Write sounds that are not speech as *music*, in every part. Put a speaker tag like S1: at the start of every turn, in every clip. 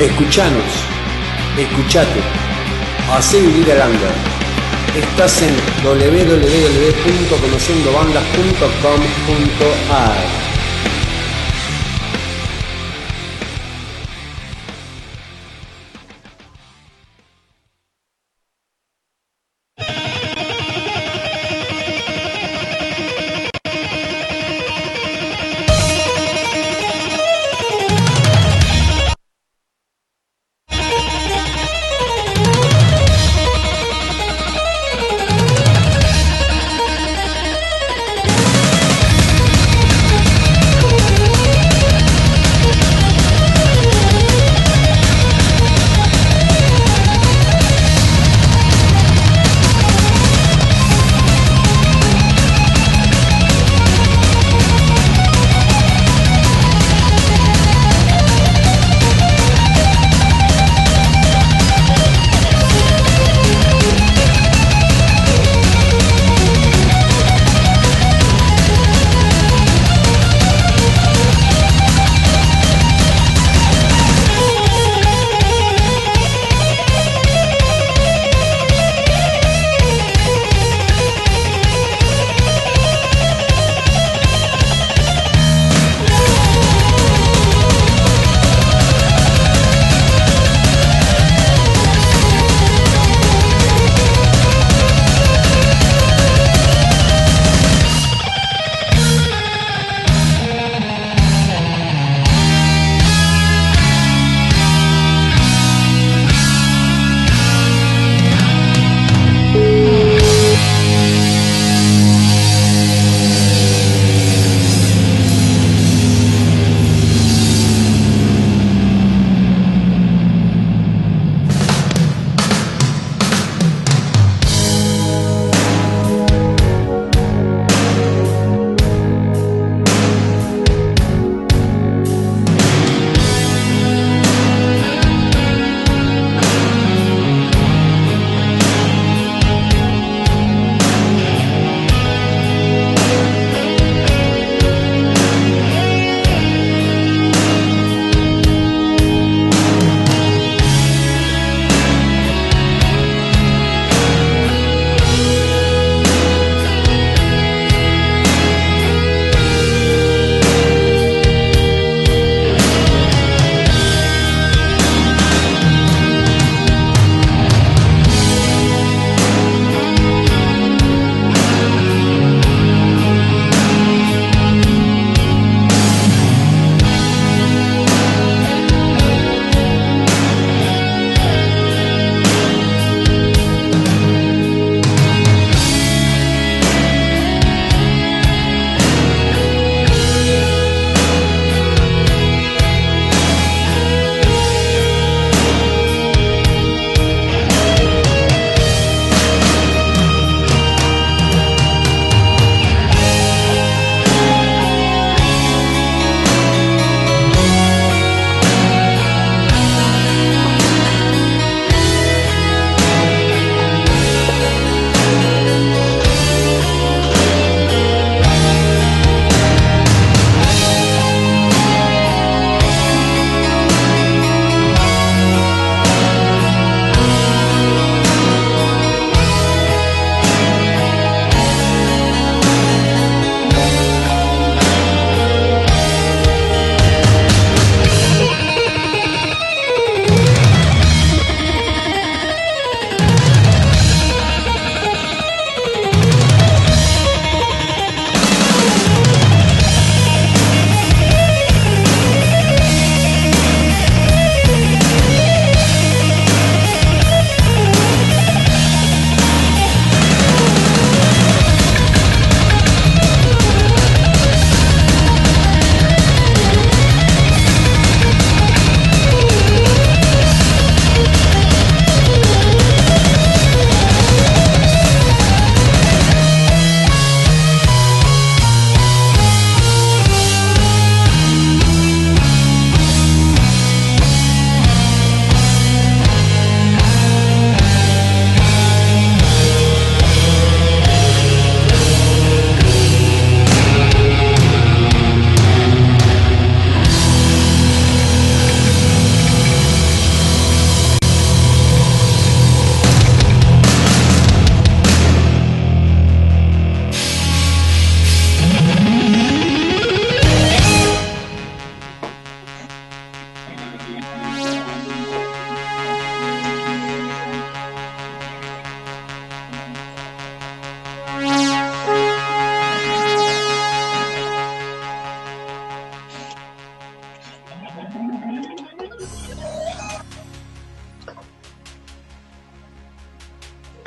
S1: Escuchanos, escuchate, hacé vivir al under. Estás en www.conociendobandas.com.ar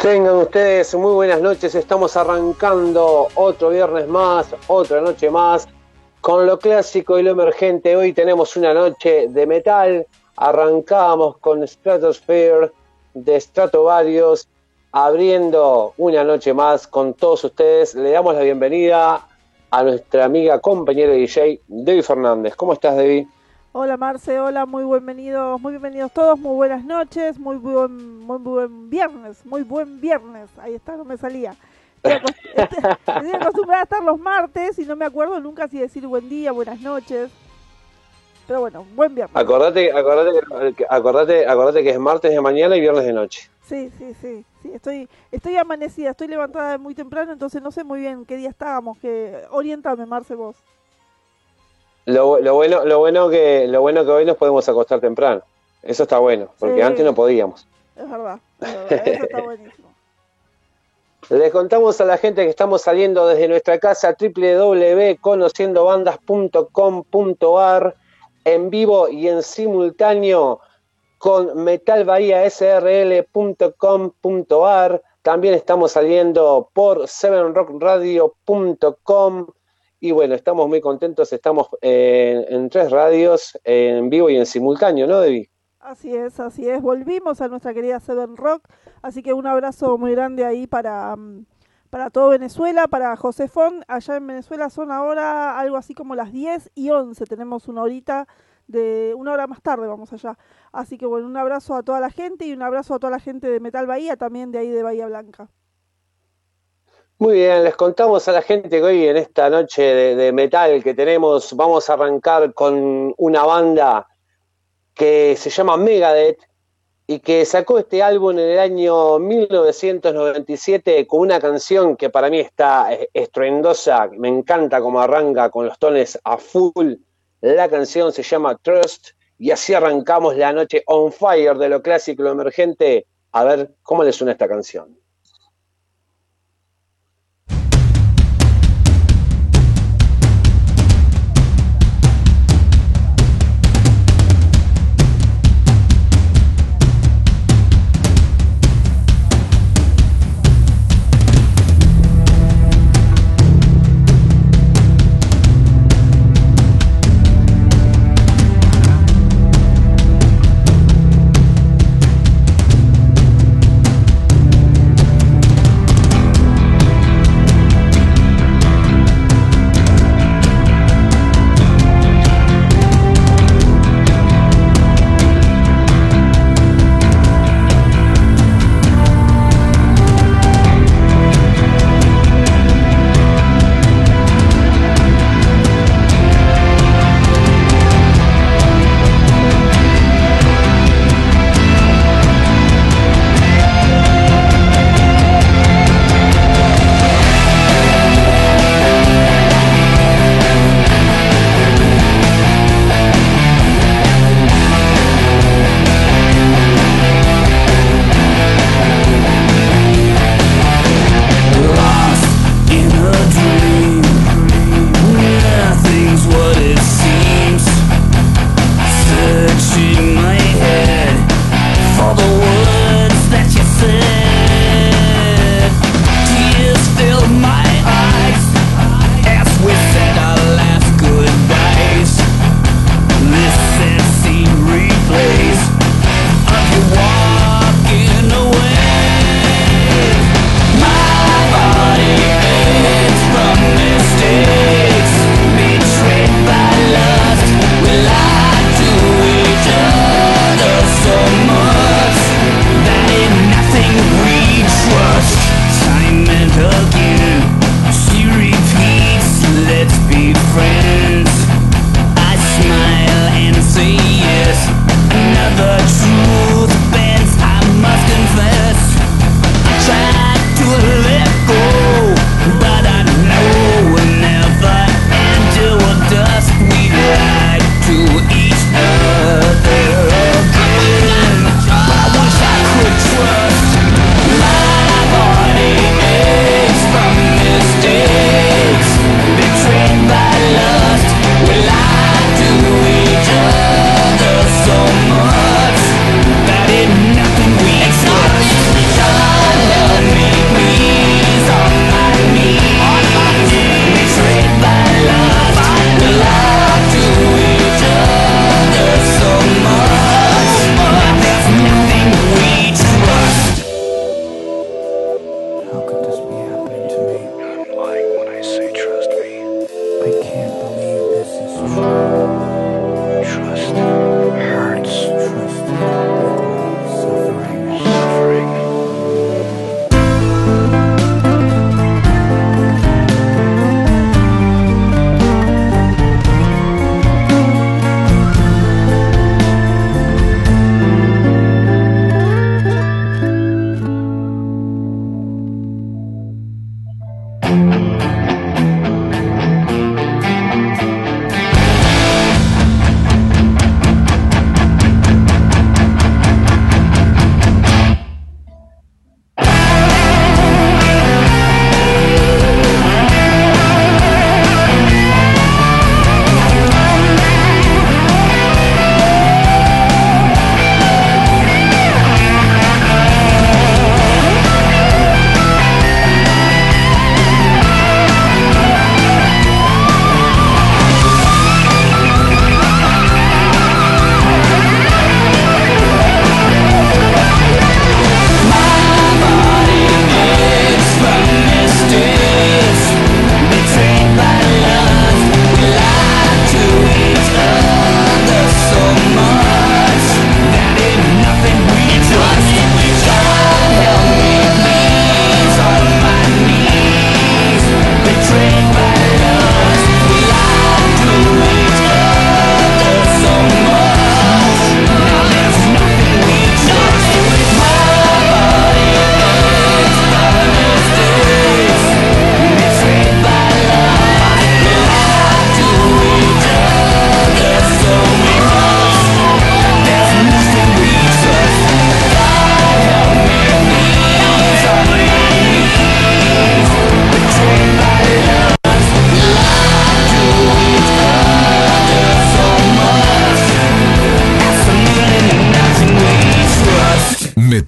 S2: Tengan ustedes muy buenas noches, estamos arrancando otro viernes más, otra noche más, con lo clásico y lo emergente. Hoy tenemos una noche de metal, arrancamos con Stratosphere de Stratovarius, abriendo una noche más con todos ustedes. Le damos la bienvenida a nuestra amiga compañera DJ, Debbie Fernández. ¿Cómo estás, Debbie?
S3: Hola Marce, hola, muy bienvenidos, muy bienvenidos todos, muy buenas noches, muy buen, muy buen viernes, muy buen viernes, ahí está, no me salía. Estoy, *laughs* acostumbrada a estar los martes y no me acuerdo nunca si decir buen día, buenas noches. Pero bueno, buen viernes.
S2: Acordate, acordate, acordate, acordate que es martes de mañana y viernes de noche.
S3: Sí, sí, sí, sí, estoy, estoy amanecida, estoy levantada muy temprano, entonces no sé muy bien qué día estábamos, que orientame Marce vos.
S2: Lo, lo, bueno, lo, bueno que, lo bueno que hoy nos podemos acostar temprano. Eso está bueno, porque antes no podíamos.
S3: Es verdad, eso está *laughs* buenísimo.
S2: Les contamos a la gente que estamos saliendo desde nuestra casa www.conociendobandas.com.ar en vivo y en simultáneo con metalbahiasrl.com.ar. También estamos saliendo por sevenrockradio.com y bueno, estamos muy contentos, estamos en, tres radios, en vivo y en simultáneo, ¿no, Debbie?
S3: Así es, así es. Volvimos a nuestra querida Seven Rock, así que un abrazo muy grande ahí para, mm, para todo Venezuela, para José Fon. Allá en Venezuela son ahora algo así como las 10 y 11, tenemos una horita de una hora más tarde vamos allá. Así que bueno, un abrazo a toda la gente y un abrazo a toda la gente de Metal Bahía, también de ahí de Bahía Blanca.
S2: Muy bien, les contamos a la gente que hoy en esta noche de, metal que tenemos vamos a arrancar con una banda que se llama Megadeth y que sacó este álbum en el año 1997 con una canción que para mí está estruendosa, me encanta como arranca con los tones a full. La canción se llama Trust y así arrancamos la noche on fire de lo clásico y lo emergente. A ver cómo le suena esta canción.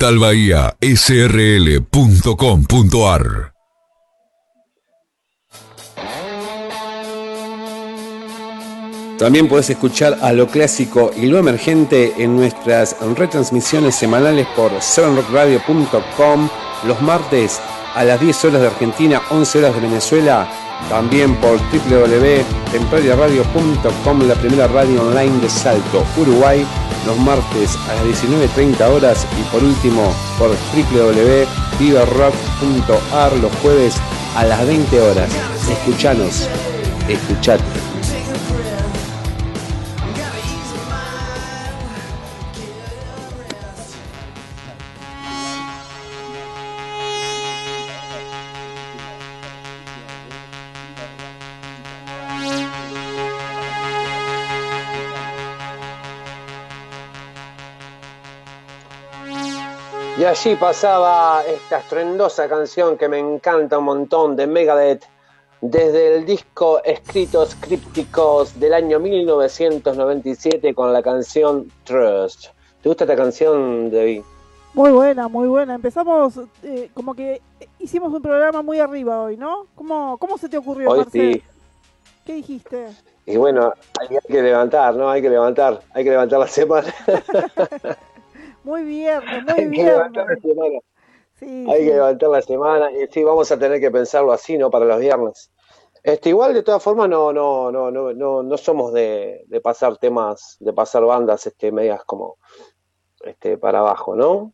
S4: metalbahiasrl.com.ar
S5: También podés escuchar a lo clásico y lo emergente en nuestras retransmisiones semanales por 7rockradio.com los martes a las 10 horas de Argentina, 11 horas de Venezuela, también por www.templariaradio.com, la primera radio online de Salto, Uruguay, los martes a las 19.30 horas y por último por www.viverrock.ar los jueves a las 20 horas. Escuchanos, escuchate. Y allí pasaba esta estruendosa canción que me encanta un montón de Megadeth desde el disco Escritos Crípticos del año 1997 con la canción Trust. ¿Te gusta esta canción, David?
S3: Muy buena, muy buena. Empezamos eh, como que hicimos un programa muy arriba hoy, ¿no? ¿Cómo, cómo se te ocurrió,
S5: hoy Sí.
S3: ¿Qué dijiste?
S5: Y bueno, hay que levantar, ¿no? Hay que levantar, hay que levantar la semana. *laughs*
S3: Muy bien, muy bien. Hay que levantar la
S5: semana. Sí, Hay que levantar la semana. Y sí, vamos a tener que pensarlo así, ¿no? Para los viernes. Este, igual de todas formas no, no, no, no, no, no somos de, de, pasar temas, de pasar bandas este, medias como este, para abajo, ¿no?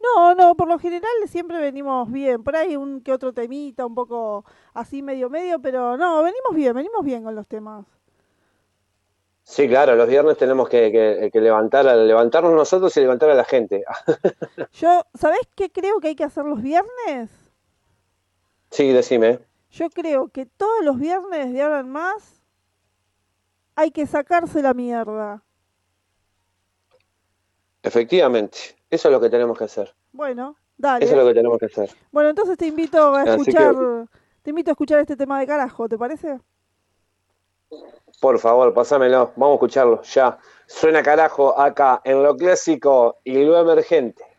S3: No, no, por lo general siempre venimos bien. Por ahí un que otro temita, un poco así medio medio, pero no, venimos bien, venimos bien con los temas.
S5: Sí, claro, los viernes tenemos que, levantar, levantarnos nosotros y levantar a la gente. *laughs*
S3: Yo, ¿sabés qué creo que hay que hacer los viernes?
S5: Sí, decime.
S3: Yo creo que todos los viernes de ahora en más hay que sacarse la mierda.
S5: Efectivamente, eso es lo que tenemos que hacer.
S3: Bueno, dale.
S5: Eso es lo que tenemos que hacer.
S3: Bueno, entonces te invito a escuchar, te invito a escuchar este tema de carajo, ¿te parece?
S5: Por favor, pásamelo, vamos a escucharlo ya. Suena carajo acá en lo clásico y lo emergente.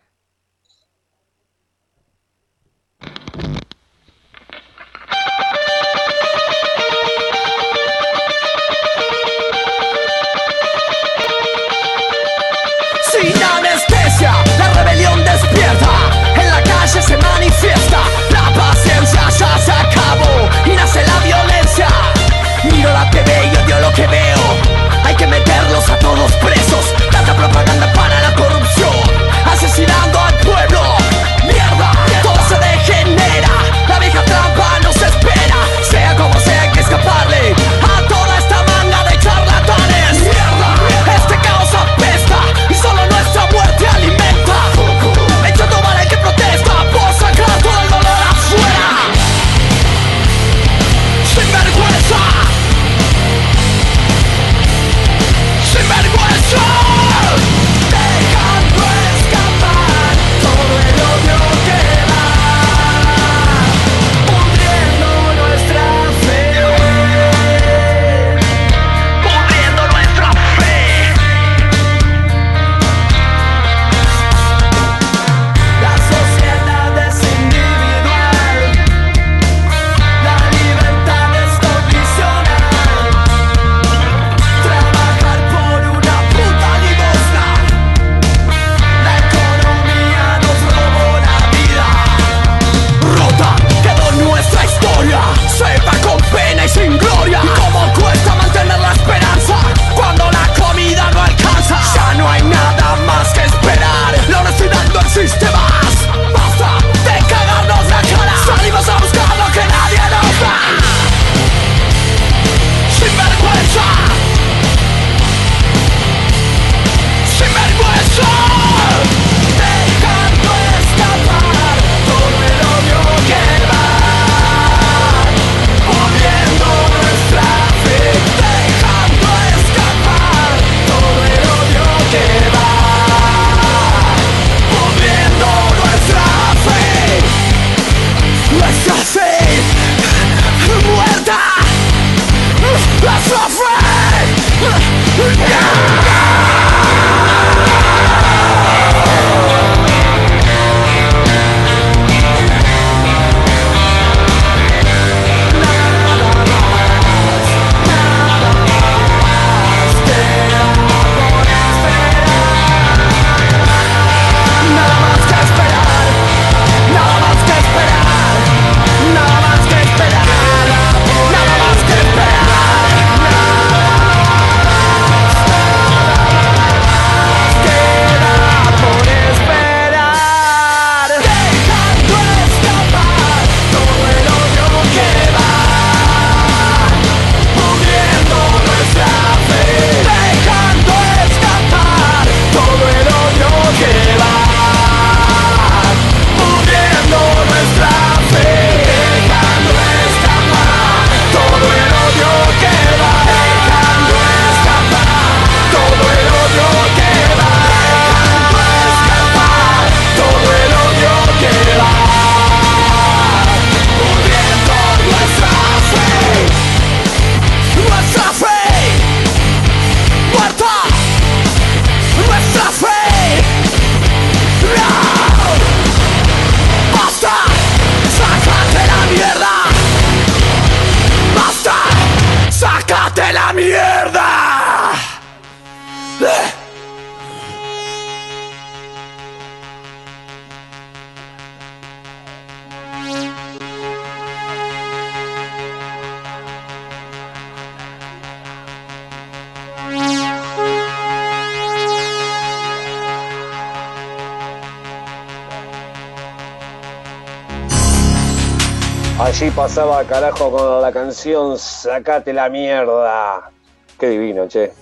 S2: Allí pasaba carajo con la canción Sacate la mierda. Qué divino, che.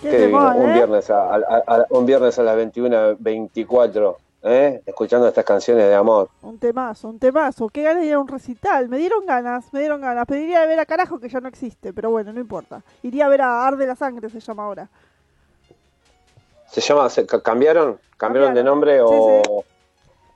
S3: Qué,
S2: Qué divino. Un
S3: ¿eh?
S2: viernes a, a- a- un viernes a las 21.24, ¿eh? Escuchando estas canciones de amor.
S3: Un temazo, un temazo. Qué ganas de ir a un recital. Me dieron ganas, me dieron ganas. Pediría de ver a carajo que ya no existe, pero bueno, no importa. Iría a ver a Arde la Sangre, se llama ahora.
S2: ¿Se llama, se, cambiaron? ¿Cambiaron de nombre
S3: Sí,
S2: o...?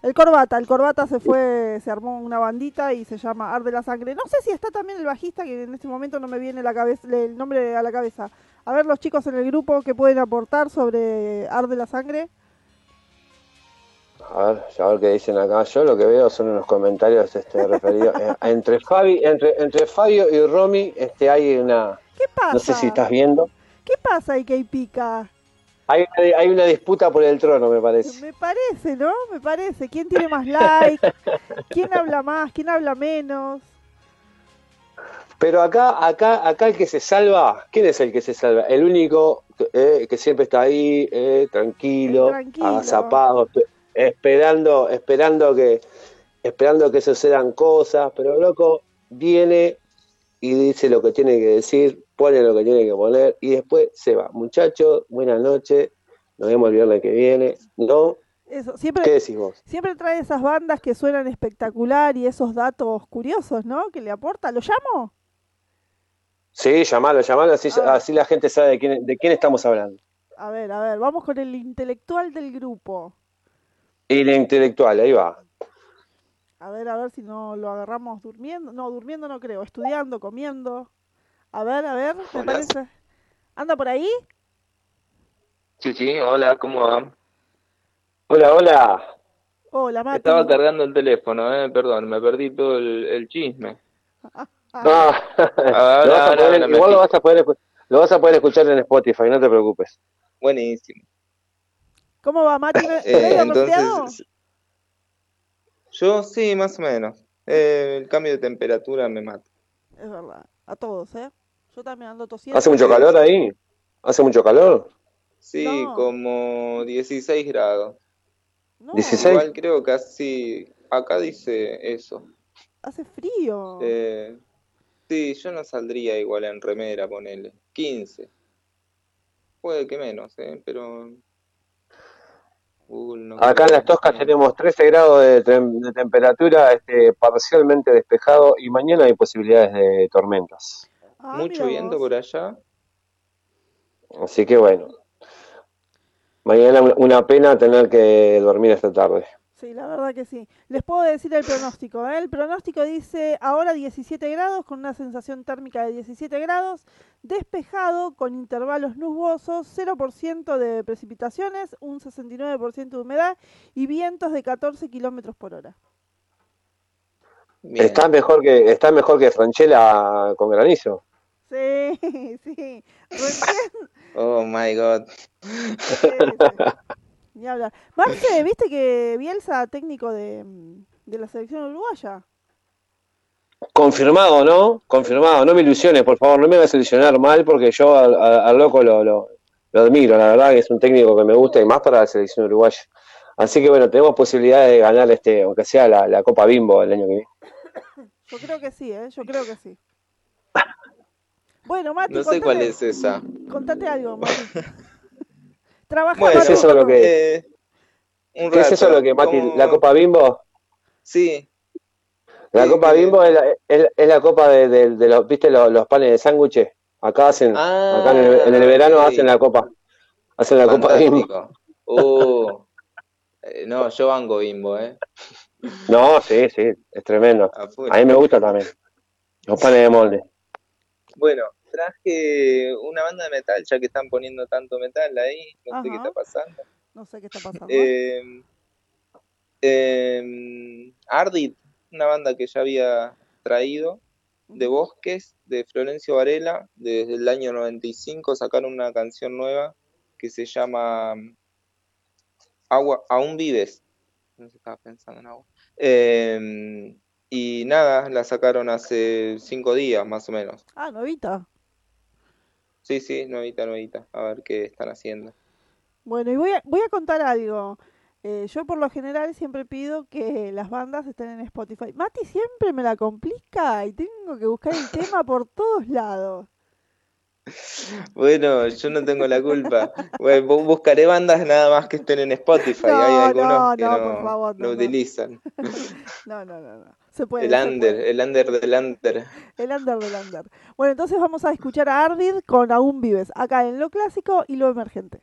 S3: El Corbata, el Corbata se fue, se armó una bandita y se llama Arde la Sangre. No sé si está también el bajista, que en este momento no me viene la cabeza, el nombre a la cabeza. A ver los chicos en el grupo que pueden aportar sobre Arde la Sangre.
S2: A ver, a ver qué dicen acá. Yo lo que veo son unos comentarios este, referidos... eh, *laughs* entre, Fabi, entre, entre Fabio y Romy este, hay una...
S3: ¿Qué pasa?
S2: No sé si estás viendo.
S3: ¿Qué pasa que pica?
S2: Hay, una- hay una disputa por el trono, me parece.
S3: Me parece, ¿no? Me parece. ¿Quién tiene más like? ¿Quién *laughs* habla más? ¿Quién habla menos?
S2: Pero acá, acá, acá el que se salva, ¿quién es el que se salva? El único que, eh, que siempre está ahí, eh, tranquilo,
S3: Tranquilo.
S2: agazapado, espe- esperando, esperando que, esperando que sucedan cosas, pero loco viene y dice lo que tiene que decir, pone lo que tiene que poner y después se va. Muchachos, buenas noches, nos vemos el viernes que viene. ¿No?
S3: Eso, siempre,
S2: ¿Qué decís vos?
S3: siempre trae esas bandas que suenan espectacular y esos datos curiosos, ¿no? Que le aporta. ¿Lo llamo?
S2: Sí, llamalo, llamalo, así,
S3: Ah.
S2: así la gente sabe de quién, de quién estamos hablando.
S3: A ver, a ver, vamos con el intelectual del grupo.
S2: La intelectual, ahí va.
S3: A ver, a ver si no lo agarramos durmiendo. No, durmiendo no creo, estudiando, comiendo. A ver, a ver, me
S6: Hola.
S3: parece. ¿Anda por ahí?
S6: Sí, sí, hola, ¿cómo va?
S2: Hola, hola.
S3: Hola, Mati.
S6: Estaba cargando el teléfono, eh, perdón, me perdí todo el, el chisme. *laughs*
S3: Ah, *laughs*
S2: No, lo poder- igual lo vas a poder escu- lo vas a poder escuchar en Spotify, no te preocupes.
S6: Buenísimo.
S3: ¿Cómo va, Mati? ¿Me-
S6: Eh, entonces, yo sí, más o menos. Eh, el cambio de temperatura me mata.
S3: Es verdad, a todos, ¿eh? Yo también ando tosiendo.
S2: ¿Hace mucho calor ahí? ¿Hace mucho calor?
S6: Sí,
S3: No.
S6: como 16 grados.
S3: No,
S2: 16.
S6: Igual creo que así, acá dice eso.
S3: hace frío.
S6: Eh, sí, yo no saldría igual en remera, ponele. 15. Puede que menos, eh, pero... Uh, no
S2: Acá en Las Toscas tenemos 13 grados de, tem- de temperatura, este, parcialmente despejado y mañana hay posibilidades de tormentas.
S3: Ah,
S6: Mucho viento por allá.
S2: Así que bueno, mañana una- una pena tener que dormir esta tarde.
S3: Sí, la verdad que sí. Les puedo decir el pronóstico. ¿eh? El pronóstico dice ahora 17 grados con una sensación térmica de 17 grados, despejado con intervalos nubosos, 0% de precipitaciones, un 69% de humedad y vientos de 14 kilómetros por hora.
S6: Bien.
S2: Está mejor que está mejor que Franchella con granizo.
S3: Sí, *laughs* sí. Recién. *laughs*
S6: Oh my God.
S3: sí, *laughs* sí. Ni hablar. Marce, ¿viste que Bielsa, técnico de, mm, de la selección uruguaya?
S2: Confirmado, ¿no? Confirmado. No me ilusiones, por favor, no me hagas ilusionar mal porque yo al, al- al loco lo, lo, lo admiro, la verdad que es un técnico que me gusta y más para la selección uruguaya. Así que bueno, tenemos posibilidades de ganar este, aunque sea la, la Copa Bimbo el año que viene.
S3: Yo creo que sí, ¿eh? Yo creo que sí. Bueno, Mati,
S6: No sé cuál es esa.
S3: Contate algo, Mati. *laughs* Trabaja
S6: Bueno,
S2: ¿Es eso lo que-
S6: eh, un
S2: ¿Qué es eso lo que Mati,
S6: como-
S2: la Copa Bimbo?
S6: Sí,
S2: La
S6: Sí,
S2: Copa Bimbo es la, es, es la copa de, de- de los, ¿viste los, los panes de sándwiches? Acá hacen,
S6: Ah,
S2: acá en el, en el verano hacen la copa, hacen la Copa Bimbo.
S6: Uh, eh, no, yo banco bimbo, ¿eh?
S2: No, sí, sí, es tremendo.
S6: A.
S2: A mí me gusta también. Los panes de molde.
S6: Bueno, traje una banda de metal, ya que están poniendo tanto metal ahí, no sé qué está pasando.
S3: No sé qué está pasando.
S6: Eh, eh, Ardit, una banda que ya había traído, de Bosques, de Florencio Varela, desde el año 95 sacaron una canción nueva que se llama Agua, Aún Vives. No sé, estaba pensando en agua. Eh, y nada, la sacaron hace cinco días más o menos.
S3: Ah, novita.
S6: Sí, sí, nuevita, nuevita. A ver qué están haciendo.
S3: Bueno, y voy a, voy a contar algo. Eh, yo por lo general siempre pido que las bandas estén en Spotify. Mati siempre me la complica y tengo que buscar el tema por todos lados. *laughs*
S6: Bueno, yo no tengo la culpa. Bueno, buscaré bandas nada más que estén en Spotify.
S3: No,
S6: Hay algunos
S3: no,
S6: que
S3: no, por favor,
S6: no
S3: no, no.
S6: utilizan. *laughs*
S3: No, no, no, no. Se puede.
S6: El under,
S3: puede.
S6: el under del under.
S3: El under del under. Bueno, entonces vamos a escuchar a Ardid con Aún Vives, acá en lo clásico y lo emergente.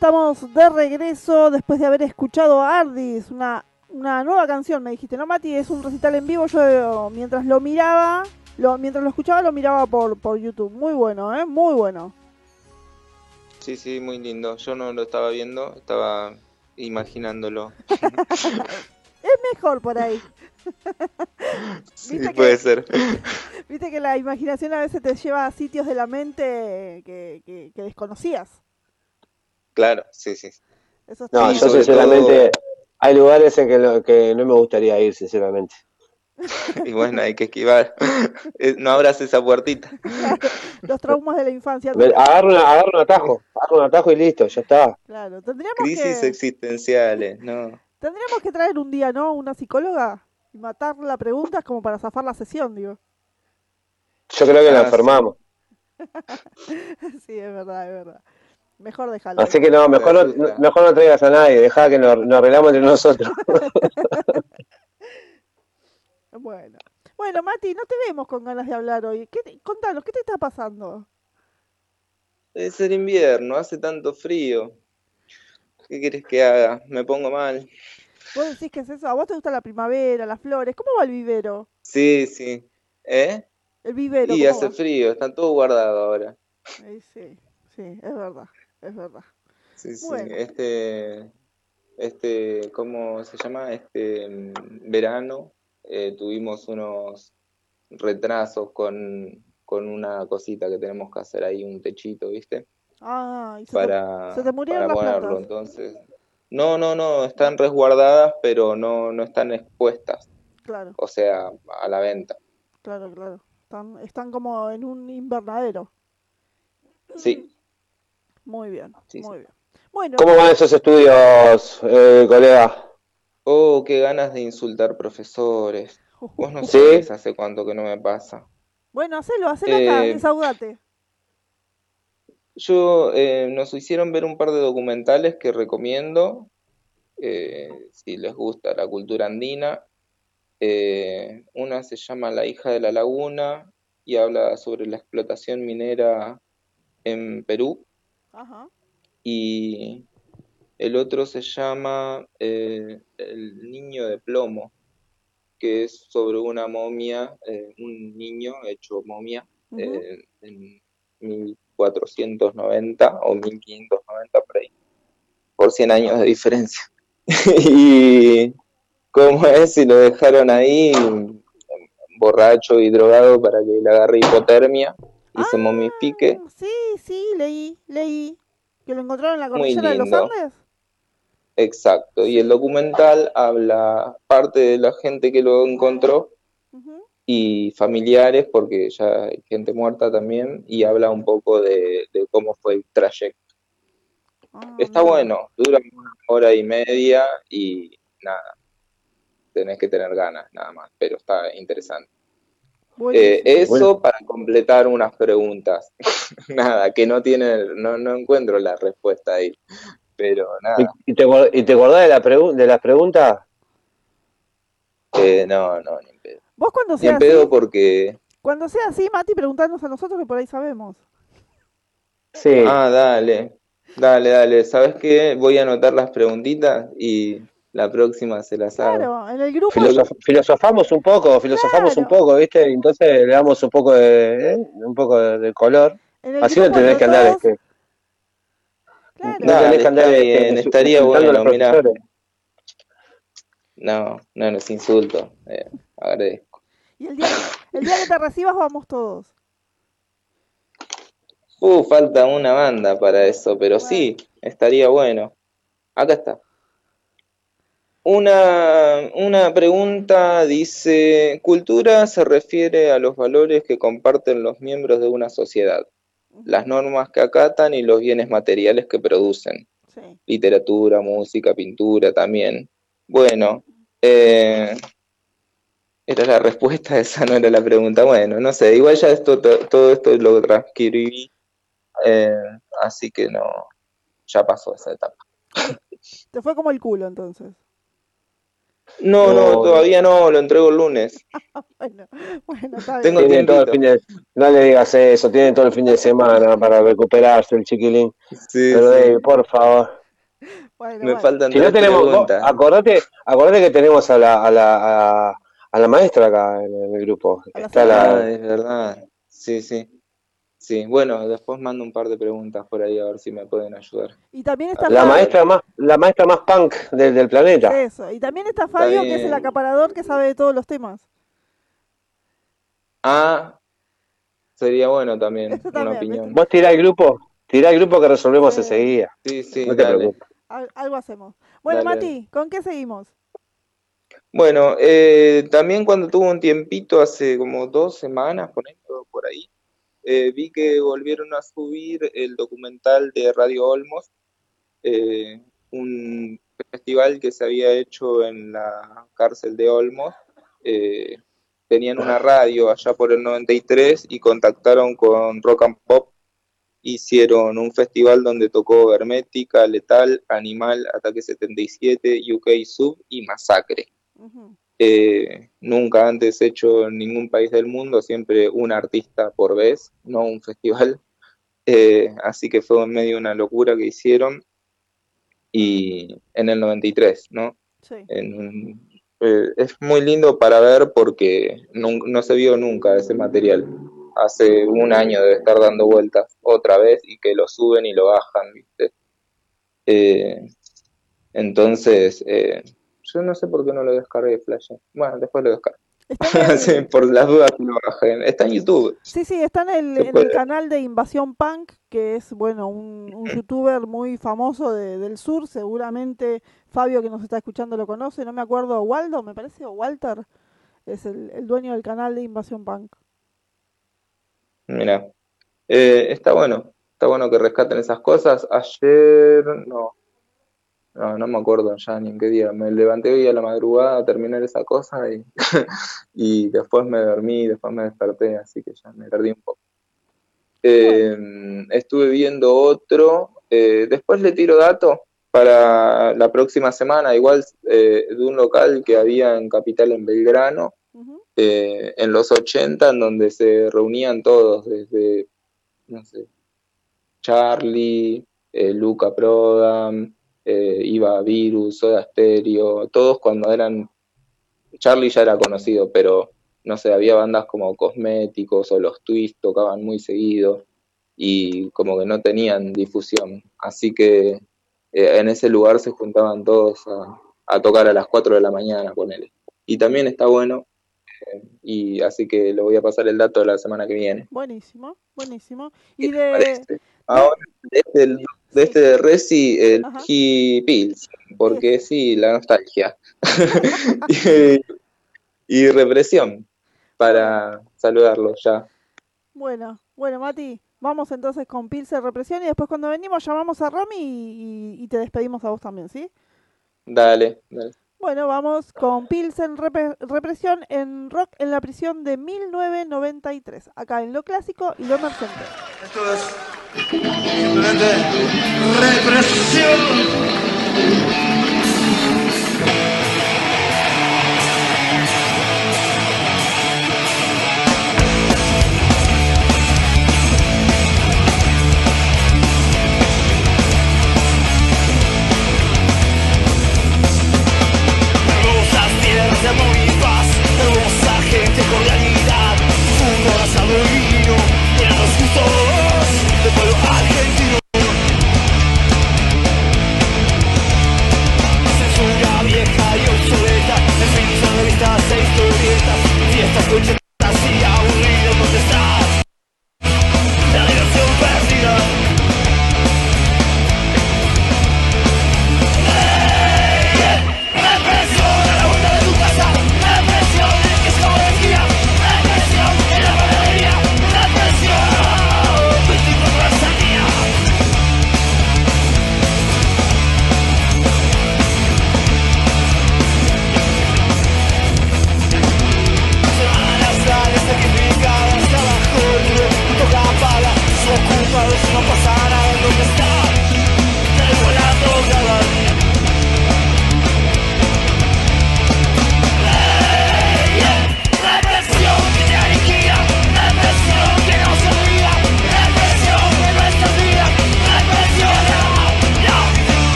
S3: Estamos de regreso después de haber escuchado a Ardis, una, una nueva canción, me dijiste, ¿no, Mati? Es un recital en vivo. Yo mientras lo miraba, lo, mientras lo escuchaba, lo miraba por, por YouTube. Muy bueno, ¿eh? Muy bueno.
S6: Sí, sí, muy lindo. Yo no lo estaba viendo, estaba imaginándolo. *laughs*
S3: es mejor por ahí. *laughs*
S6: sí, puede ser. *laughs*
S3: Viste que la imaginación a veces te lleva a sitios de la mente que, que, desconocías.
S6: Claro, sí, sí.
S2: no, yo sinceramente hay lugares en que, que no me gustaría ir, sinceramente. *laughs*
S6: y bueno, hay que esquivar. *laughs* Eh, no abras esa puertita.
S3: Los traumas de la infancia.
S2: Agarra, un atajo, agarra un atajo y listo, ya está.
S3: Claro,
S6: tendríamos Crisis existenciales, no.
S3: Tendríamos que traer un día, ¿no? Una psicóloga y matar la pregunta como para zafar la sesión, digo.
S2: Yo creo que la ah, enfermamos. *laughs*
S3: sí, es verdad, es verdad. Mejor dejarlo.
S2: Así que no, mejor no, mejor no traigas a nadie, deja que nos, nos arreglamos entre nosotros. *laughs*
S3: Bueno. Bueno, Mati, no te vemos con ganas de hablar hoy. ¿Qué contanos, ¿qué te está pasando?
S6: Es el invierno, hace tanto frío. ¿Qué quieres que haga? Me pongo mal.
S3: ¿Vos decís que es eso? ¿A vos te gusta la primavera, las flores? ¿Cómo va el vivero?
S6: Sí, sí. ¿Eh?
S3: El vivero.
S6: Y hace frío, está todo guardado ahora.
S3: Sí, sí, sí, es verdad, es verdad.
S6: Sí, sí, este, este, ¿cómo se llama? Este mm, verano eh, tuvimos unos retrasos con, una cosita que tenemos que hacer ahí, un techito, ¿viste?
S3: Ah,
S6: se para,
S3: te, murieron las
S6: ponerlo, entonces. No, no, no, están resguardadas, pero no, no están expuestas.
S3: Claro.
S6: O sea, a la venta.
S3: Claro, claro. Están, están como en un invernadero.
S6: Sí.
S3: Muy bien, muy bien. Bueno,
S2: ¿Cómo van esos estudios, eh, colega?
S6: Oh, qué ganas de insultar profesores. *laughs* Vos no sé hace cuánto que no me pasa.
S3: Bueno, hacelo, hacelo acá, eh, desahogate.
S6: Yo, eh, nos hicieron ver un par de documentales que recomiendo, eh, si les gusta la cultura andina. una se llama La hija de la laguna y habla sobre la explotación minera en Perú. Ajá. Y el otro se llama eh, El niño de plomo, que es sobre una momia, eh, un niño hecho momia eh, en 1490 o 1590 por ahí, por 100 años de diferencia. *laughs* y cómo es si lo dejaron ahí borracho y drogado para que le agarre hipotermia y se ah, momifique.
S3: Sí, sí, leí, leí. Que lo encontraron en la cordillera de los Andes.
S6: Exacto, y el documental habla parte de la gente que lo encontró y familiares, porque ya hay gente muerta también, y habla un poco de, cómo fue el trayecto. Ah, Está bueno, dura una hora y media y nada, tenés que tener ganas nada más, pero está interesante. Eh, eso para completar unas preguntas. *laughs* nada, que no tiene, no, no encuentro la respuesta ahí pero nada.
S2: ¿Y, te, y te acordás de, la de las preguntas?
S6: Eh, no, no, ni en pedo.
S3: Vos cuando sea
S6: ni en pedo porque...
S3: Cuando sea así, Mati, preguntarnos a nosotros que por ahí sabemos.
S2: Sí.
S6: Ah, dale. Dale, dale. ¿Sabes qué? Voy a anotar las preguntitas y la próxima se las hago.
S3: Claro, en el grupo.
S2: filosofamos un poco, filosofamos un poco, ¿viste? Entonces le damos un poco de, ¿eh? un poco de, color. Así no tenés que andar este,
S6: no, estaría bueno, mira. No, no, no es insulto, eh, agradezco.
S3: Y el día, el día que te recibas vamos todos.
S6: Uh, falta una banda para eso, pero sí, estaría bueno. Acá está. Una, una pregunta dice, cultura se refiere a los valores que comparten los miembros de una sociedad las normas que acatan y los bienes materiales que producen. Literatura, música, pintura también. Bueno, eh, era la respuesta, *laughs* esa no era la pregunta. Bueno, no sé, igual ya esto, todo esto lo transcribí, eh, así que no, ya pasó esa etapa.
S3: Te fue como el culo entonces.
S6: No, no, todavía no, lo entrego el lunes. *laughs*
S3: bueno, bueno, está
S6: Tengo
S3: bien.
S2: Tienen todo el fin de- no le digas eso, tienen todo el fin de semana para recuperarse el chiquilín.
S6: Sí,
S2: Pero
S6: sí.
S2: David, por favor.
S3: Bueno,
S6: Me
S3: bueno.
S6: faltan
S2: Si no
S6: tres
S2: tenemos, acordate, acordate que tenemos a la, a la, a, a la maestra acá en el grupo. Está.
S6: Ah,
S2: la,
S6: es verdad. Sí, sí. Sí, bueno, después mando un par de preguntas por ahí a ver si me pueden ayudar.
S3: Y también está
S2: la
S3: Fabio.
S2: maestra más, la maestra más punk del, del planeta.
S3: Eso. Y también está Fabio, que es el acaparador que sabe de todos los temas.
S6: Ah, sería bueno también
S3: Eso
S6: una
S3: también,
S6: opinión.
S2: Vos tirá el grupo, tirá el grupo que resolvemos
S3: Sí.
S2: enseguida.
S6: Sí, sí,
S2: No te
S6: dale.
S2: preocupes.
S3: Al- algo hacemos. Bueno,
S6: Dale,
S3: Mati, ¿con qué seguimos?
S6: Bueno, eh, también cuando tuve un tiempito, hace como dos semanas, por ahí, por ahí, eh, vi que volvieron a subir el documental de Radio Olmos, eh, un festival que se había hecho en la cárcel de Olmos. Eh, tenían una radio allá por el 93 y contactaron con Rock and Pop. Hicieron un festival donde tocó Hermética, Letal, Animal, Ataque 77, UK Sub y Masacre. Eh, nunca antes hecho en ningún país del mundo, siempre un artista por vez, no un *laughs* festival. Eh, así que fue en medio de una locura que hicieron. Y en el 93, ¿no?
S3: Sí.
S6: En eh, es muy lindo para ver porque nun- no, se vio nunca ese material. Hace un año debe estar dando vueltas otra vez y que lo suben y lo bajan, ¿viste? Entonces, yo no sé por qué no lo descargué Flash. Bueno, después lo descargo. *laughs*
S3: El-
S6: Sí, por las dudas que lo bajen. Está en YouTube.
S3: Sí, sí, está en el, en canal de Invasión Punk, que es, bueno, un, un *clears throat* youtuber muy famoso de- del sur. Seguramente Fabio, que nos está escuchando, lo conoce. No me acuerdo, Waldo, me parece, o Walter, es el, el dueño del canal de Invasión Punk.
S6: Mira, eh, está bueno. Está bueno que rescaten esas cosas. Ayer, no. No, no me acuerdo ya ni en qué día. Me levanté hoy a la madrugada a terminar esa cosa y, *laughs* y después me dormí, después me desperté, así que ya me perdí un poco. Eh, estuve viendo otro. eh, después le tiro datos para la próxima semana, igual eh, de un local que había en Capital en Belgrano, eh, en los 80, en donde se reunían todos, desde, no sé, Charlie, Luca Prodan, eh, Iba Virus, Soda Stereo, todos cuando eran, Charlie ya era conocido, pero no sé, había bandas como Cosméticos o Los Twist tocaban muy seguido y como que no tenían difusión, así que eh, en ese lugar se juntaban todos a, a tocar a las 4 de la mañana, ponele. Y también está bueno, eh, y así que le voy a pasar el dato la semana que viene.
S3: Buenísimo, buenísimo.
S6: ¿Qué
S3: Y de...
S6: Ahora, de este, de este de Resi, el
S3: Ajá.
S6: Pills, porque sí, la nostalgia. *laughs* *laughs* y, y represión, para saludarlo ya.
S3: Bueno, bueno, Mati, vamos entonces con Pilsen Represión y después cuando venimos llamamos a Romy y, y- y te despedimos a vos también, ¿sí?
S6: Dale, dale.
S3: Bueno, vamos con Pilsen Repre- Represión en Rock en la prisión de 1993, acá en lo clásico y lo emergente.
S5: Esto es represión.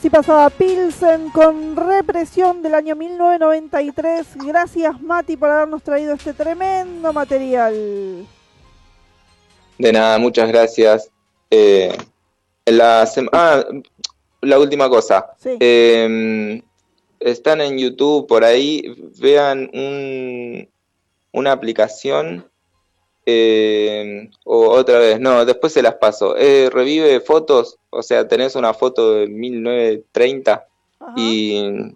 S3: Así pasaba Pilsen con represión del año 1993. Gracias Mati por habernos traído este tremendo material.
S6: De nada, muchas gracias. Eh, la ah, la última cosa.
S3: Sí.
S6: Eh, están en YouTube por ahí, vean un, una aplicación. Eh, o otra vez, no, después se las paso. Eh, revive fotos, o sea, tenés una foto de 1930
S3: Ajá.
S6: y,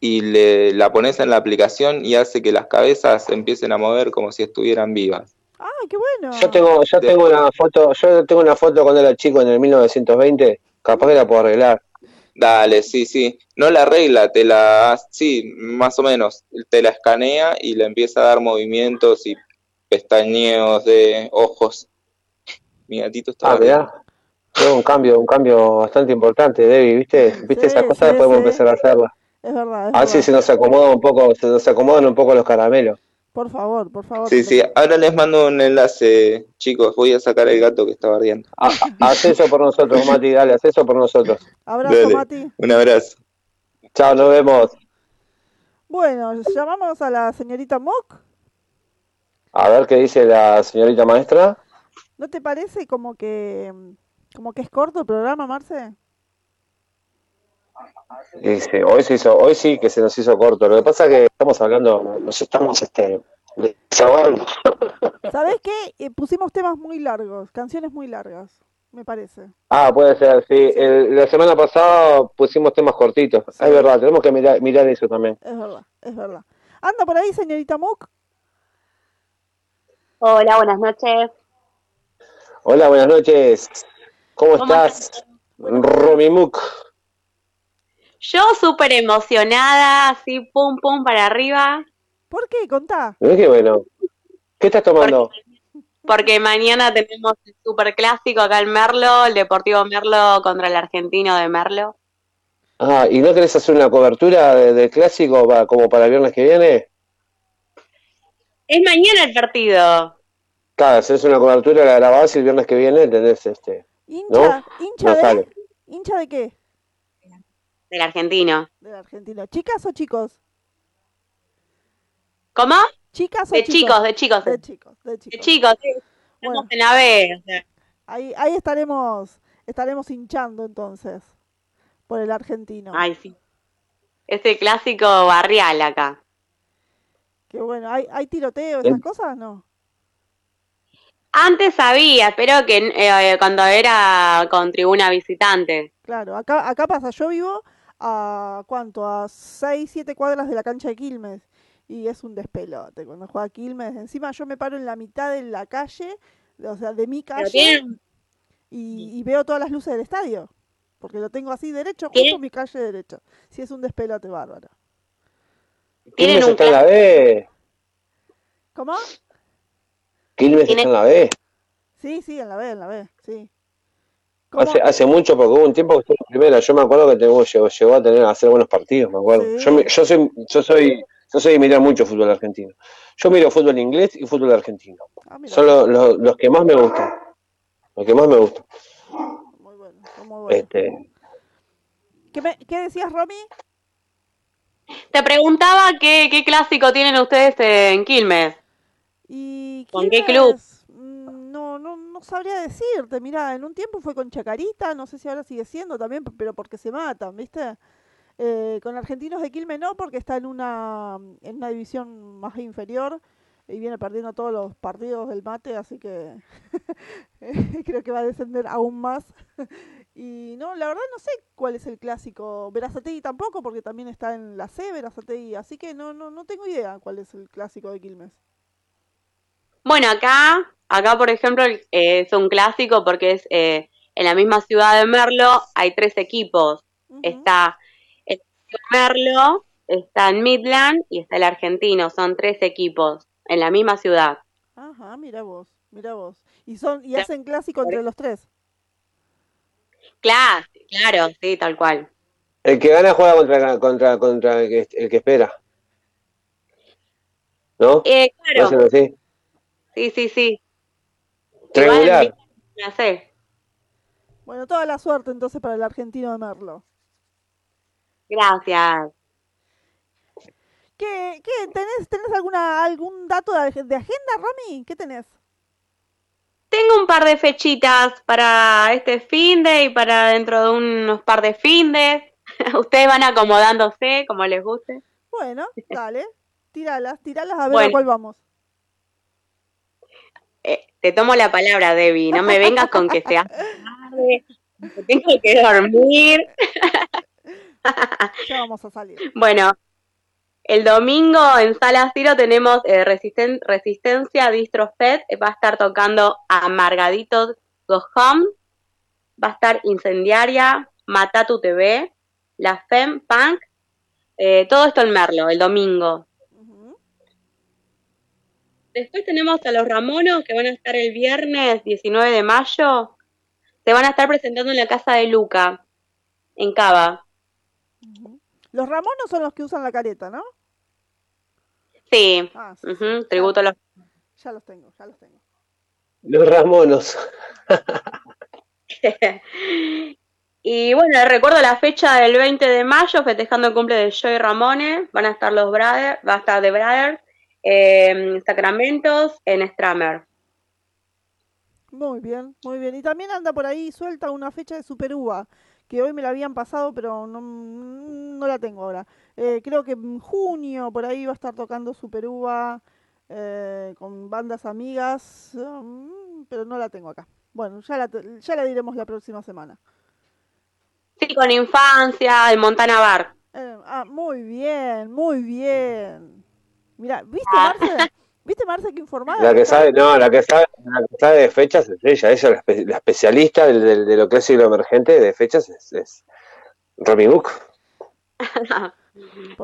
S6: y le, la pones en la aplicación y hace que las cabezas se empiecen a mover como si estuvieran vivas.
S3: Ah, qué bueno.
S2: Yo tengo, yo tengo una foto, yo tengo una foto cuando era chico en el 1920, capaz que la puedo arreglar.
S6: Dale, sí, sí. No la arregla, te la, sí, más o menos. Te la escanea y le empieza a dar movimientos y pestañeos de ojos. Mi gatito está.
S2: Ah, mirá. Un cambio, un cambio bastante importante, Debbie, ¿viste? ¿Viste
S3: Sí,
S2: esas cosas?
S3: sí,
S2: Podemos
S3: sí.
S2: empezar a hacerlas.
S3: Es verdad. Es
S2: A ver si
S3: verdad.
S2: se nos acomoda un poco, se nos acomodan un poco los caramelos.
S3: Por favor, por favor.
S6: Sí, sí. Ahora les mando un enlace, chicos. Voy a sacar el gato que estaba ardiendo.
S2: Ha- ha- Haz eso por nosotros, Mati, dale, haz eso por nosotros.
S3: Abrazo,
S6: Dale.
S3: Mati.
S6: Un abrazo.
S2: Chao, nos vemos.
S3: Bueno, llamamos a la señorita Mock.
S2: A ver qué dice la señorita maestra.
S3: ¿No te parece como que como que es corto el programa, Marce?
S2: Dice, hoy se hizo, hoy sí que se nos hizo corto. Lo que pasa es que estamos hablando, nos estamos este desahogando. *laughs*
S3: ¿Sabés qué? Eh, pusimos temas muy largos, canciones muy largas, me parece.
S2: Ah, puede ser, sí. El- la semana pasada pusimos temas cortitos.
S3: Sí.
S2: Es verdad, tenemos que mirar, mirar eso también.
S3: Es verdad, es verdad. ¿Anda por ahí, señorita Mock?
S7: Hola, buenas noches.
S2: Hola, buenas noches. ¿Cómo,
S7: ¿Cómo
S2: estás? Romimuk.
S7: Yo súper emocionada, así pum pum para arriba,
S3: ¿Por qué? Contá.
S2: Qué bueno. ¿Qué estás tomando?
S7: porque mañana tenemos el super clásico acá en Merlo, el Deportivo Merlo contra el Argentino de Merlo.
S2: Ah, ¿y no querés hacer una cobertura de- del clásico pa- como para el viernes que viene?
S7: Es mañana el partido.
S2: Claro, haces una cobertura, la grabás y el viernes que viene tenés este.
S3: ¿Hincha, hincha
S2: No
S3: de
S2: sale.
S3: hincha de qué?
S7: Del argentino.
S3: Del argentino. ¿Chicas o chicos?
S7: ¿Cómo?
S3: ¿Chicas o
S7: De chicos, de chicos.
S3: De chicos, de
S7: De
S3: chicos.
S7: chicos, sí. Estamos
S3: Bueno.
S7: en la B. o sea,
S3: Ahí, ahí estaremos, estaremos hinchando entonces por el argentino.
S7: Ay, sí. Ese clásico barrial acá.
S3: Qué bueno. ¿Hay, hay tiroteo, esas
S2: El-
S3: cosas? No.
S7: Antes había, espero que eh, cuando era con tribuna visitante.
S3: Claro, acá, acá pasa, yo vivo a cuánto, a 6, 7 cuadras de la cancha de Quilmes y es un despelote cuando juega Quilmes. Encima yo me paro en la mitad de la calle, o sea, de mi
S7: Pero
S3: calle y, y veo todas las luces del estadio, porque lo tengo así derecho, justo
S7: ¿Tiene-
S3: en mi calle derecha. Sí, es un despelote bárbaro.
S7: Tienen
S2: Quilmes
S7: un
S2: está en la B.
S3: ¿Cómo?
S2: Quilmes
S7: Tiene-
S2: está en la B.
S3: Sí, sí, en la B, en la B, sí.
S2: Hace, hace mucho, porque hubo un tiempo que estuvo en primera. Yo me acuerdo que tengo, llegó, llegó a tener a hacer buenos partidos, me acuerdo.
S3: Sí.
S2: Yo, yo soy, yo soy, yo soy de mirar mucho fútbol argentino. Yo miro fútbol inglés y fútbol argentino.
S3: Ah,
S2: Son lo- lo- los que más me gustan. Los que más me gustan.
S3: muy bueno, muy buenos.
S2: Este,
S3: ¿Qué, me- qué decías, Romy?
S7: Te preguntaba qué, qué clásico tienen ustedes en Quilmes.
S3: ¿Y
S7: ¿Con qué club?
S3: Mm, No, no, no sabría decirte. Mirá, en un tiempo fue con Chacarita, no sé si ahora sigue siendo también, pero porque se matan, ¿viste? Eh, con Argentinos de Quilmes no, porque está en una, en una división más inferior y viene perdiendo todos los partidos del mate, así que *laughs* creo que va a descender aún más. Y no, la verdad no sé cuál es el clásico. Verazategui tampoco, porque también está en la C, Verazategui, así que no, no, no tengo idea cuál es el clásico de Quilmes.
S7: Bueno, acá, acá por ejemplo, eh, es un clásico porque es eh, en la misma ciudad de Merlo, hay tres equipos. Está el Merlo, está en Midland y está el Argentino. Son tres equipos en la misma ciudad.
S3: Ajá, mira vos, mira vos. Y son y hacen clásico entre los tres.
S7: Claro, claro, sí, tal cual.
S2: el que gana juega contra, contra, contra el, que, el que espera. ¿No?
S7: Eh,
S2: ¿No
S7: claro,
S2: así?
S7: sí, sí, sí.
S2: Triangular.
S3: Bueno, toda la suerte entonces para el argentino de Merlo.
S7: Gracias.
S3: ¿Qué, qué tenés, tenés alguna algún dato de, de agenda, Romy? ¿Qué tenés?
S7: Tengo un par de fechitas para este fin de y para dentro de unos par de findes. *laughs* Ustedes van acomodándose como les guste.
S3: Bueno, *laughs* dale, tíralas, tíralas a ver a
S7: Bueno.
S3: cuál vamos.
S7: Eh, te tomo la palabra, Debbie. No me vengas con que sea tarde, que tengo que dormir. *laughs*
S3: Ya vamos a salir.
S7: Bueno, el domingo en Sala Ciro tenemos eh, resisten- Resistencia Distro Fed. Va a estar tocando Amargaditos Go Home. Va a estar Incendiaria, Matatu TV, La Fem Punk. eh, todo esto en Merlo, el domingo. Después tenemos a los Ramonos que van a estar el viernes 19 de mayo. Se van a estar presentando en la casa de Luca, en Cava.
S3: Los Ramonos son los que usan la careta, ¿no?
S7: Sí,
S3: Ah, sí,
S7: tributo a los
S3: ya los tengo, ya los tengo.
S2: Los Ramonos. *laughs*
S7: y bueno, les recuerdo la fecha del 20 de mayo, festejando el cumple de Joy Ramone. Van a estar los Brothers, va a estar The Brothers, eh, Sacramentos, en Stramer.
S3: Muy bien, muy bien. Y también anda por ahí suelta una fecha de Super Uva, que hoy me la habían pasado, pero no, no la tengo ahora. Eh, creo que en junio por ahí va a estar tocando Super Uva eh, con bandas amigas, mm, pero no la tengo acá. Bueno, ya la, te- ya la diremos la próxima semana.
S7: Sí, con Infancia, el Montana Bar.
S3: Eh, ah, muy bien, muy bien. Mira, ¿viste
S7: Ah.
S3: Marce? *laughs* ¿Viste Marce que informada?
S2: La que sabe, no, la que sabe, la que sabe de fechas es ella, ella es la, espe- la especialista del- del- de lo que es siglo emergente de fechas es, es Romy Book. *laughs*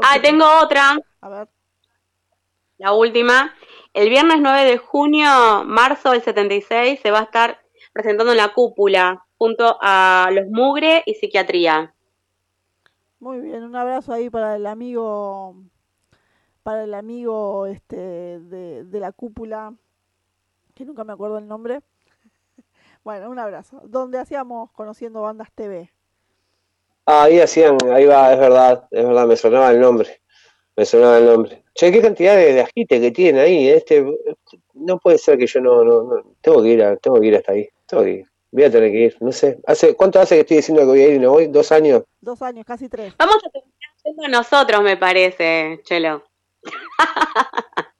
S7: Ah, tengo otra,
S3: A ver,
S7: la última. El viernes 9 de junio, marzo del 76, se va a estar presentando en la cúpula, junto a los Mugre y Psiquiatría.
S3: muy bien. Un abrazo ahí para el amigo, para el amigo este de, de la cúpula, que nunca me acuerdo el nombre. *laughs* Bueno, un abrazo. Donde hacíamos Conociendo Bandas TV.
S2: Ah, ahí hacían, ahí va, es verdad, es verdad, me sonaba el nombre, me sonaba el nombre. Che, qué cantidad de, de agite que tiene ahí, este, no puede ser que yo no, no, no- tengo que ir, a- tengo que ir hasta ahí, tengo que ir, voy a tener que ir, no sé, hace, ¿cuánto hace que estoy diciendo que voy a ir y no voy? ¿Dos años?
S3: Dos años, casi tres.
S7: Vamos a terminar nosotros, me parece, Chelo. *laughs*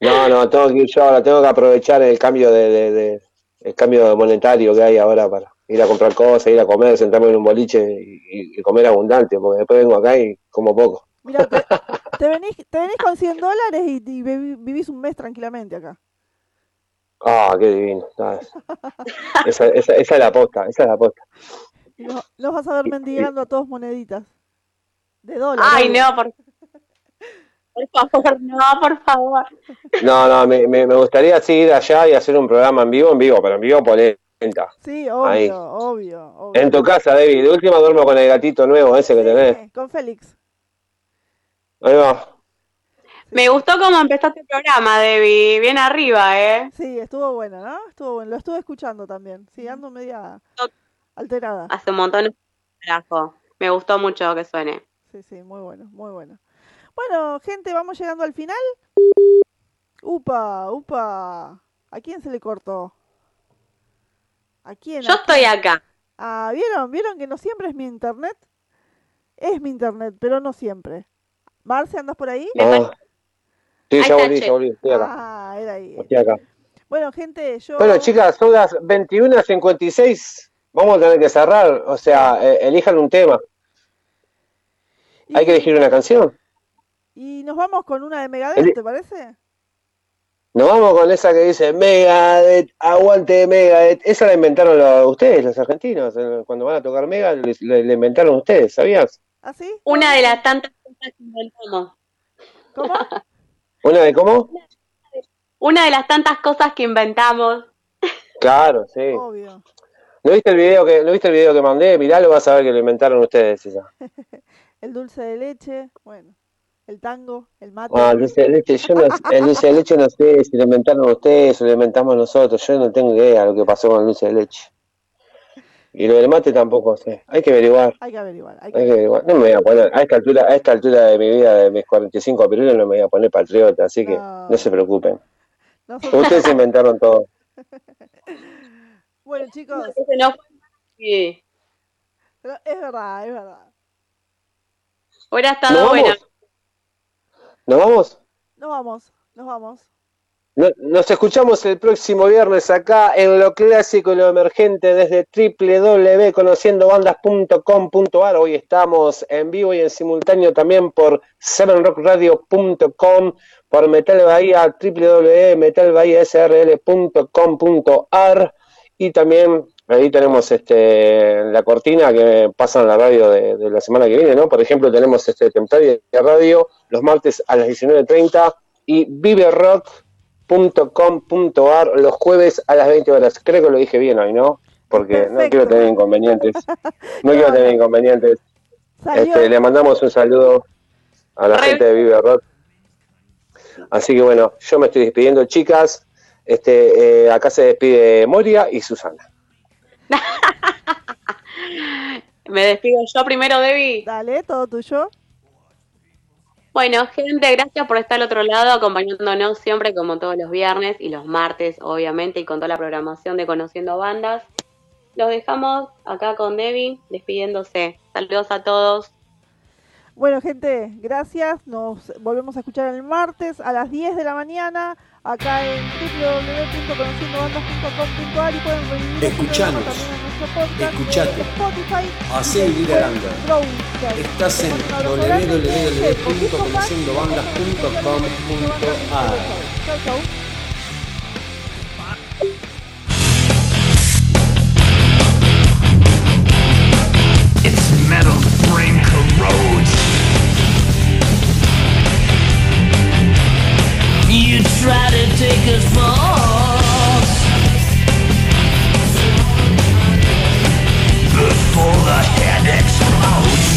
S2: No, no, tengo que ir yo ahora, tengo que aprovechar el cambio de, de- de- el cambio monetario que hay ahora para ir a comprar cosas, ir a comer, sentarme en un boliche y, comer abundante, porque después vengo acá y como poco.
S3: Mira, te, *laughs* te venís, te venís con 100 dólares y, vivís un mes tranquilamente acá.
S2: Ah, qué divino. es- esa, esa, esa es la posta, esa es la posta.
S3: Y nos, nos vas a ver mendigando a todos moneditas. De dólares.
S7: Ay, no, por, por favor, no, por favor.
S2: No, no, me, me, me gustaría sí, ir allá y hacer un programa en vivo, en vivo, pero en vivo polenta.
S3: Sí, obvio,
S2: Ahí.
S3: obvio, obvio.
S2: En tu casa, David, de última duermo con el gatito nuevo ese que tenés.
S3: Con Félix.
S2: Ahí va.
S7: Me gustó cómo empezaste el programa, Debbie. Bien arriba, ¿eh?
S3: Sí, estuvo bueno, ¿no? Estuvo bueno. Lo estuve escuchando también. Sí, ando media alterada.
S7: Hace un montón de carajo. Me gustó mucho que suene.
S3: Sí, sí, muy bueno, muy bueno. Bueno, gente, vamos llegando al final. Upa, upa. ¿A quién se le cortó? ¿A quién?
S7: Yo
S3: ¿A
S7: estoy acá.
S3: Ah, ¿vieron? ¿Vieron que no siempre es mi internet? Es mi internet, pero no siempre. Marce, ¿andas por ahí?
S2: Ah. Sí,
S7: Ahí
S2: ya volví,
S7: che.
S2: ya volví, estoy acá.
S3: Ah, era ahí.
S2: Estoy acá.
S3: Bueno, gente, yo...
S2: Bueno, chicas, son las 21.56. Vamos a tener que cerrar. O sea, eh, elijan un tema. Hay que elegir una canción.
S3: Y nos vamos con una de Megadeth,
S2: Eli-
S3: ¿te parece?
S2: Nos vamos con esa que dice Megadeth, aguante Megadeth. Esa la inventaron los- ustedes, los argentinos. eh, Cuando van a tocar Mega, le, le- le inventaron ustedes, ¿sabías?
S3: ¿Ah, sí?
S7: Una de las tantas cosas que inventamos.
S3: ¿Cómo? *laughs*
S2: ¿Una de cómo?
S7: Una de las tantas cosas que inventamos.
S2: Claro, sí.
S3: Obvio.
S2: ¿No viste el video que, ¿no viste el video que mandé? Miralo, vas a ver que lo inventaron ustedes. esa. *laughs*
S3: El dulce de leche, bueno, el tango, el mate.
S2: Ah, el dulce de leche, yo no, el dulce de leche no sé si lo inventaron ustedes o lo inventamos nosotros. Yo no tengo idea de lo que pasó con el dulce de leche. Y lo del mate tampoco sé. Hay que averiguar.
S3: Hay que averiguar. Hay que
S2: Hay que averiguar. No me voy a poner, a esta altura, a esta altura de mi vida, de mis 45 pirulos, no me voy a poner patriota, así que
S3: No.
S2: no se preocupen.
S3: Nosotros-
S2: Ustedes inventaron todo. *laughs*
S3: Bueno, chicos,
S7: no sí.
S3: pero es verdad, es verdad.
S7: Hubiera
S2: ¿Nos
S7: estado bueno.
S2: ¿Nos vamos?
S3: Nos vamos, nos vamos.
S2: No- Nos escuchamos el próximo viernes acá en lo clásico y lo emergente desde www.conociendobandas.com.ar. Hoy estamos en vivo y en simultáneo también por 7rockradio.com, por Metal Bahía, www.metalbahiasrl.com.ar y también ahí tenemos este la cortina que pasa en la radio de, de la semana que viene, ¿no? Por ejemplo, tenemos este Templaria Radio los martes a las 19.30 y Vive Rock .com.ar los jueves a las 20 horas. Creo que lo dije bien hoy, ¿no? Porque no quiero tener inconvenientes. No quiero tener inconvenientes. Este, le mandamos un saludo a la
S7: Re-
S2: gente de Vive Rock. Así que bueno, yo me estoy despidiendo, chicas. Este, eh, acá se despide Moria y Susana. *laughs*
S7: Me despido yo primero, Debbie.
S3: Dale, todo tuyo.
S7: Bueno, gente, gracias por estar al otro lado, acompañándonos siempre como todos los viernes y los martes, obviamente, y con toda la programación de Conociendo Bandas. Los dejamos acá con Debbie, despidiéndose. Saludos a todos.
S3: Bueno, gente, gracias. Nos volvemos a escuchar el martes a las 10 de la mañana acá en www.conociendobandas.com.ar y pueden revivir
S1: Escuchanos. Escuchate.
S3: Spotify.
S1: Hacé vivir a.
S3: Browser.
S1: Estás en www.conociendobandas.com.ar
S3: Chau, chau.
S8: try to take us false Before the head explodes